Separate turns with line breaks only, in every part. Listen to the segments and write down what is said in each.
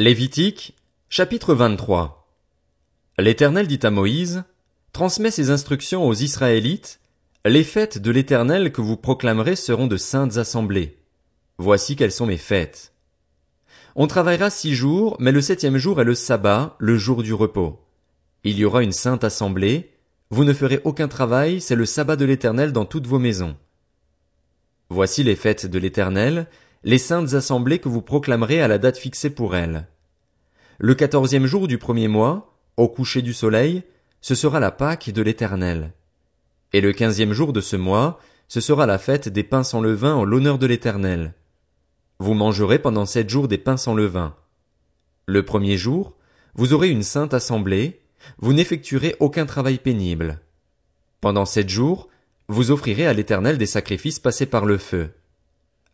Lévitique, chapitre 23. L'Éternel dit à Moïse, Transmets ces instructions aux Israélites, les fêtes de l'Éternel que vous proclamerez seront de saintes assemblées. Voici quelles sont mes fêtes. On travaillera six jours, mais le septième jour est le sabbat, le jour du repos. Il y aura une sainte assemblée, vous ne ferez aucun travail, c'est le sabbat de l'Éternel dans toutes vos maisons. Voici les fêtes de l'Éternel, les saintes assemblées que vous proclamerez à la date fixée pour elles. Le quatorzième jour du premier mois, au coucher du soleil, ce sera la Pâque de l'Éternel. Et le quinzième jour de ce mois, ce sera la fête des pains sans levain en l'honneur de l'Éternel. Vous mangerez pendant sept jours des pains sans levain. Le premier jour, vous aurez une sainte assemblée, vous n'effectuerez aucun travail pénible. Pendant sept jours, vous offrirez à l'Éternel des sacrifices passés par le feu.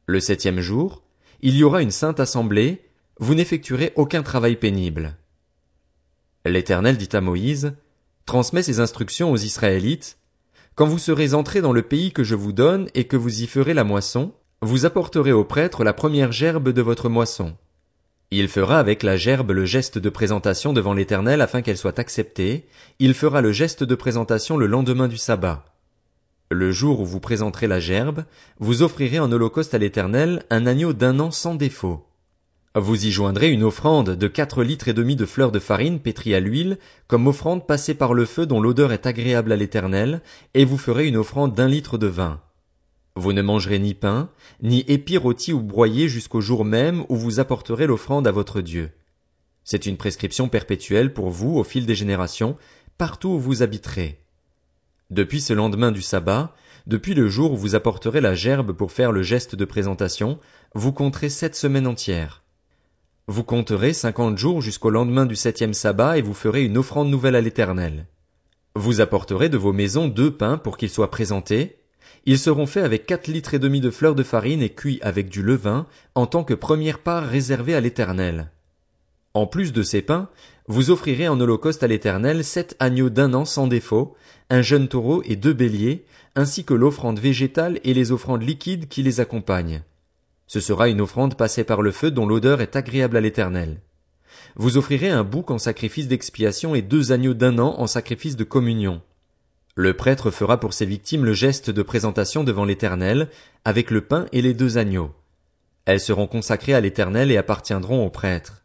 Le septième jour, il y aura une sainte assemblée, vous n'effectuerez aucun travail pénible. L'Éternel dit à Moïse, Transmets ces instructions aux Israélites, quand vous serez entrés dans le pays que je vous donne et que vous y ferez la moisson, vous apporterez au prêtre la première gerbe de votre moisson. Il fera avec la gerbe le geste de présentation devant l'Éternel afin qu'elle soit acceptée, il fera le geste de présentation le lendemain du sabbat. Le jour où vous présenterez la gerbe, vous offrirez en holocauste à l'Éternel un agneau d'un an sans défaut. Vous y joindrez une offrande de quatre litres et demi de fleurs de farine pétrie à l'huile, comme offrande passée par le feu dont l'odeur est agréable à l'Éternel, et vous ferez une offrande d'un litre de vin. Vous ne mangerez ni pain, ni épis rôtis ou broyés jusqu'au jour même où vous apporterez l'offrande à votre Dieu. C'est une prescription perpétuelle pour vous au fil des générations, partout où vous habiterez. Depuis ce lendemain du sabbat, depuis le jour où vous apporterez la gerbe pour faire le geste de présentation, vous compterez sept semaines entières. Vous compterez cinquante jours jusqu'au lendemain du septième sabbat et vous ferez une offrande nouvelle à l'Éternel. Vous apporterez de vos maisons deux pains pour qu'ils soient présentés. Ils seront faits avec quatre litres et demi de fleurs de farine et cuits avec du levain en tant que première part réservée à l'Éternel. En plus de ces pains, vous offrirez en holocauste à l'Éternel sept agneaux d'un an sans défaut, un jeune taureau et deux béliers, ainsi que l'offrande végétale et les offrandes liquides qui les accompagnent. Ce sera une offrande passée par le feu dont l'odeur est agréable à l'Éternel. Vous offrirez un bouc en sacrifice d'expiation et deux agneaux d'un an en sacrifice de communion. Le prêtre fera pour ses victimes le geste de présentation devant l'Éternel, avec le pain et les deux agneaux. Elles seront consacrées à l'Éternel et appartiendront au prêtre.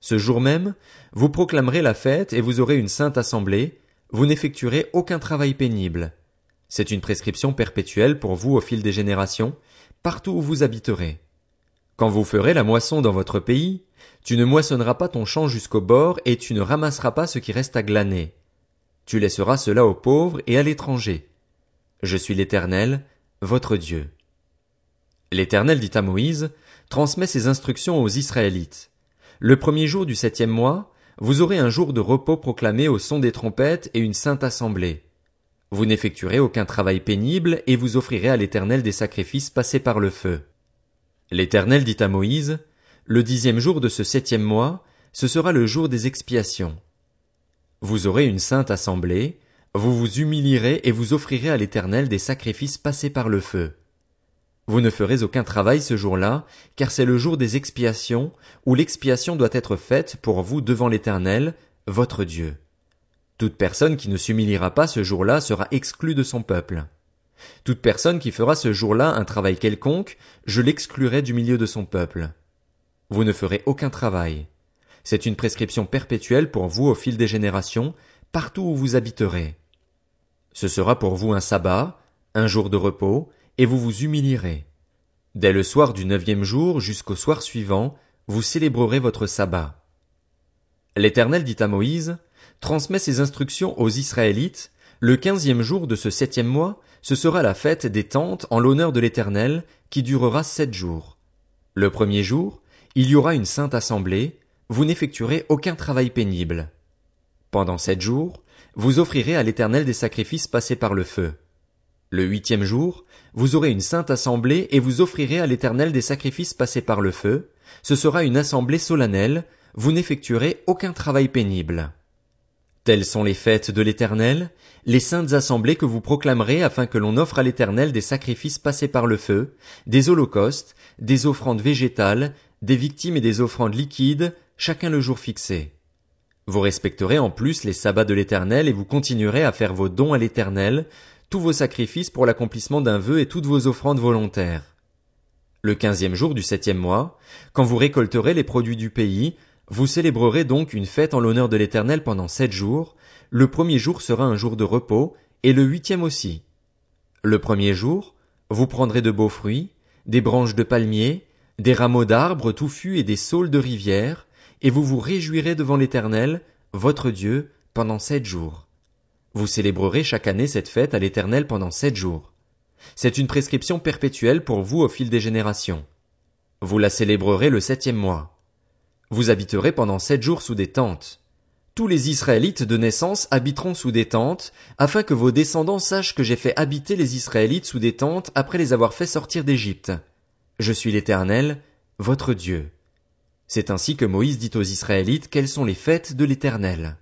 Ce jour même, vous proclamerez la fête et vous aurez une sainte assemblée, vous n'effectuerez aucun travail pénible. C'est une prescription perpétuelle pour vous au fil des générations, partout où vous habiterez. Quand vous ferez la moisson dans votre pays, tu ne moissonneras pas ton champ jusqu'au bord et tu ne ramasseras pas ce qui reste à glaner. Tu laisseras cela aux pauvres et à l'étranger. Je suis l'Éternel, votre Dieu. L'Éternel dit à Moïse, transmet ses instructions aux Israélites. Le premier jour du septième mois, vous aurez un jour de repos proclamé au son des trompettes et une sainte assemblée. Vous n'effectuerez aucun travail pénible et vous offrirez à l'Éternel des sacrifices passés par le feu. L'Éternel dit à Moïse, Le dixième jour de ce septième mois, ce sera le jour des expiations. Vous aurez une sainte assemblée, vous vous humilierez et vous offrirez à l'Éternel des sacrifices passés par le feu. Vous ne ferez aucun travail ce jour-là, car c'est le jour des expiations, où l'expiation doit être faite pour vous devant l'Éternel, votre Dieu. Toute personne qui ne s'humiliera pas ce jour-là sera exclue de son peuple. Toute personne qui fera ce jour-là un travail quelconque, je l'exclurai du milieu de son peuple. Vous ne ferez aucun travail. C'est une prescription perpétuelle pour vous au fil des générations, partout où vous habiterez. Ce sera pour vous un sabbat, un jour de repos, et vous vous humilierez. Dès le soir du neuvième jour jusqu'au soir suivant, vous célébrerez votre sabbat. L'Éternel dit à Moïse, transmet ses instructions aux Israélites, le quinzième jour de ce septième mois, ce sera la fête des tentes en l'honneur de l'Éternel, qui durera sept jours. Le premier jour, il y aura une sainte assemblée, vous n'effectuerez aucun travail pénible. Pendant sept jours, vous offrirez à l'Éternel des sacrifices passés par le feu. Le huitième jour, vous aurez une sainte assemblée et vous offrirez à l'Éternel des sacrifices passés par le feu. Ce sera une assemblée solennelle, vous n'effectuerez aucun travail pénible. Telles sont les fêtes de l'Éternel, les saintes assemblées que vous proclamerez afin que l'on offre à l'Éternel des sacrifices passés par le feu, des holocaustes, des offrandes végétales, des victimes et des offrandes liquides, chacun le jour fixé. Vous respecterez en plus les sabbats de l'Éternel et vous continuerez à faire vos dons à l'Éternel, tous vos sacrifices pour l'accomplissement d'un vœu et toutes vos offrandes volontaires. Le quinzième jour du septième mois, quand vous récolterez les produits du pays, vous célébrerez donc une fête en l'honneur de l'Éternel pendant sept jours, le premier jour sera un jour de repos, et le huitième aussi. Le premier jour, vous prendrez de beaux fruits, des branches de palmiers, des rameaux d'arbres touffus et des saules de rivière, et vous vous réjouirez devant l'Éternel, votre Dieu, pendant sept jours. Vous célébrerez chaque année cette fête à l'Éternel pendant sept jours. C'est une prescription perpétuelle pour vous au fil des générations. Vous la célébrerez le septième mois. Vous habiterez pendant sept jours sous des tentes. Tous les Israélites de naissance habiteront sous des tentes, afin que vos descendants sachent que j'ai fait habiter les Israélites sous des tentes après les avoir fait sortir d'Égypte. Je suis l'Éternel, votre Dieu. C'est ainsi que Moïse dit aux Israélites quelles sont les fêtes de l'Éternel.